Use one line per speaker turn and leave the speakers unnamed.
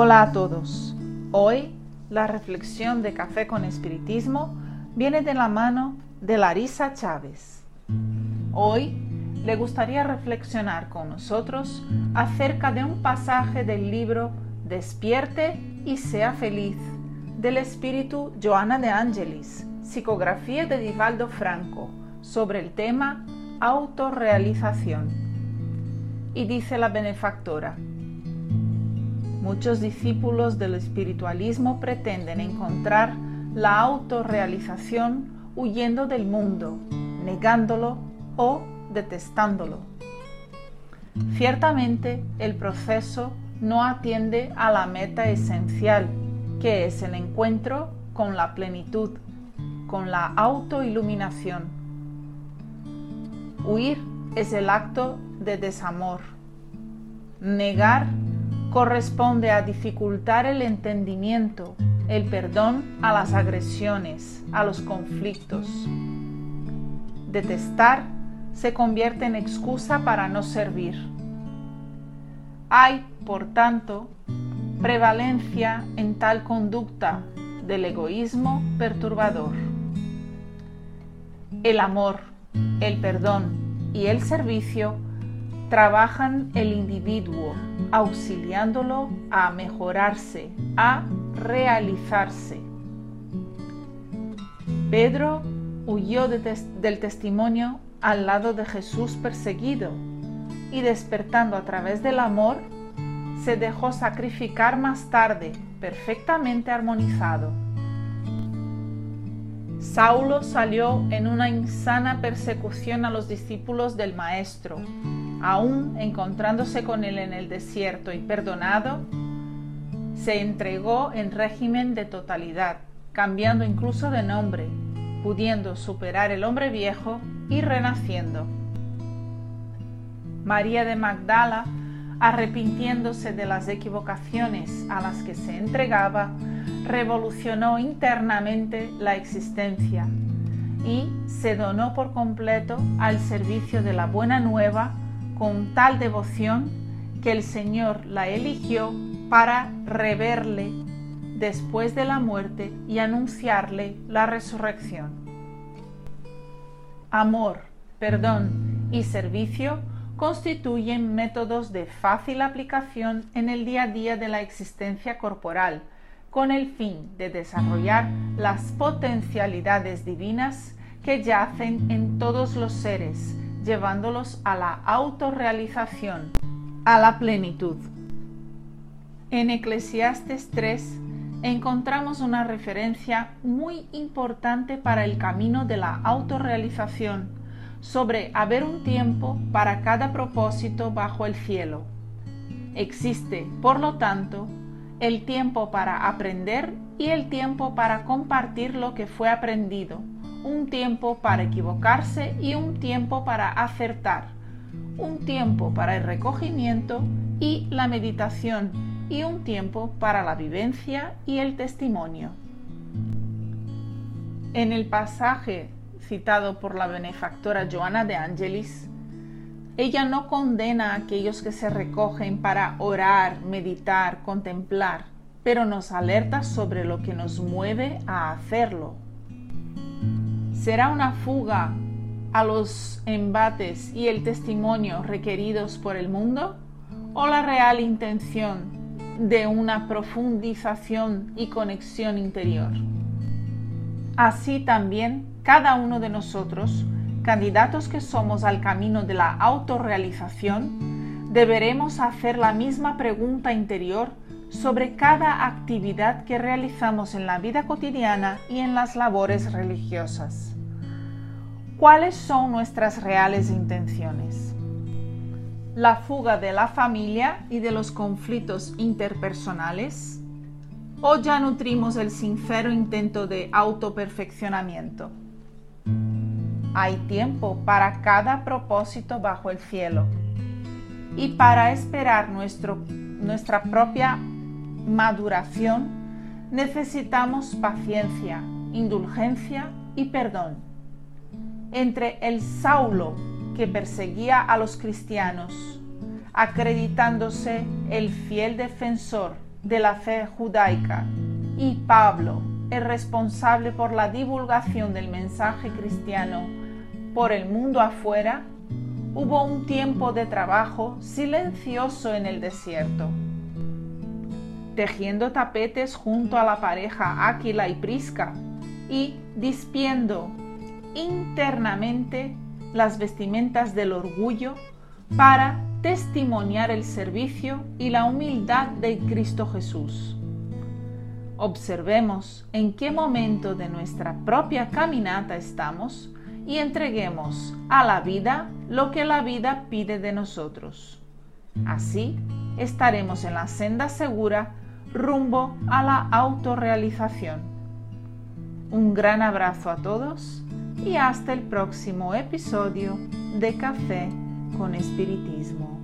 Hola a todos. Hoy la reflexión de Café con Espiritismo viene de la mano de Larisa Chávez. Hoy le gustaría reflexionar con nosotros acerca de un pasaje del libro Despierte y sea feliz del espíritu Joana de Angelis, psicografía de Divaldo Franco, sobre el tema autorrealización. Y dice la benefactora, Muchos discípulos del espiritualismo pretenden encontrar la autorrealización huyendo del mundo, negándolo o detestándolo. Ciertamente el proceso no atiende a la meta esencial, que es el encuentro con la plenitud, con la autoiluminación. Huir es el acto de desamor. Negar corresponde a dificultar el entendimiento, el perdón a las agresiones, a los conflictos. Detestar se convierte en excusa para no servir. Hay, por tanto, prevalencia en tal conducta del egoísmo perturbador. El amor, el perdón y el servicio trabajan el individuo, auxiliándolo a mejorarse, a realizarse. Pedro huyó del testimonio al lado de Jesús perseguido y despertando a través del amor, se dejó sacrificar más tarde, perfectamente armonizado. Saulo salió en una insana persecución a los discípulos del Maestro, aún encontrándose con él en el desierto y perdonado, se entregó en régimen de totalidad, cambiando incluso de nombre, pudiendo superar el hombre viejo y renaciendo. María de Magdala, arrepintiéndose de las equivocaciones a las que se entregaba, revolucionó internamente la existencia y se donó por completo al servicio de la buena nueva con tal devoción que el Señor la eligió para reverle después de la muerte y anunciarle la resurrección. Amor, perdón y servicio constituyen métodos de fácil aplicación en el día a día de la existencia corporal, con el fin de desarrollar las potencialidades divinas que yacen en todos los seres, llevándolos a la autorrealización, a la plenitud. En Eclesiastes 3 encontramos una referencia muy importante para el camino de la autorrealización sobre haber un tiempo para cada propósito bajo el cielo. Existe, por lo tanto, el tiempo para aprender y el tiempo para compartir lo que fue aprendido, un tiempo para equivocarse y un tiempo para acertar, un tiempo para el recogimiento y la meditación y un tiempo para la vivencia y el testimonio. En el pasaje citado por la benefactora Joana de Angelis, ella no condena a aquellos que se recogen para orar, meditar, contemplar, pero nos alerta sobre lo que nos mueve a hacerlo, será una fuga a los embates y el testimonio requeridos por el mundo o la real intención de una profundización y conexión interior. Así también cada uno de nosotros, candidatos que somos al camino de la autorrealización, deberemos hacer la misma pregunta interior sobre cada actividad que realizamos en la vida cotidiana y en las labores religiosas cuáles son nuestras reales intenciones. La fuga de la familia y de los conflictos interpersonales o ya nutrimos el sincero intento de autoperfeccionamiento. Hay tiempo para cada propósito bajo el cielo y para esperar nuestra propia maduración necesitamos paciencia, indulgencia y perdón entre el Saulo que perseguía a los cristianos, acreditándose el fiel defensor de la fe judaica y Pablo, el responsable por la divulgación del mensaje cristiano por el mundo afuera, hubo un tiempo de trabajo silencioso en el desierto. Tejiendo tapetes junto a la pareja Áquila y Prisca y dispiendo internamente las vestimentas del orgullo para testimoniar el servicio y la humildad de Cristo Jesús. Observemos en qué momento de nuestra propia caminata estamos y entreguemos a la vida lo que la vida pide de nosotros. Así estaremos en la senda segura rumbo a la autorrealización. Un gran abrazo a todos y hasta el próximo episodio de Café con Espiritismo.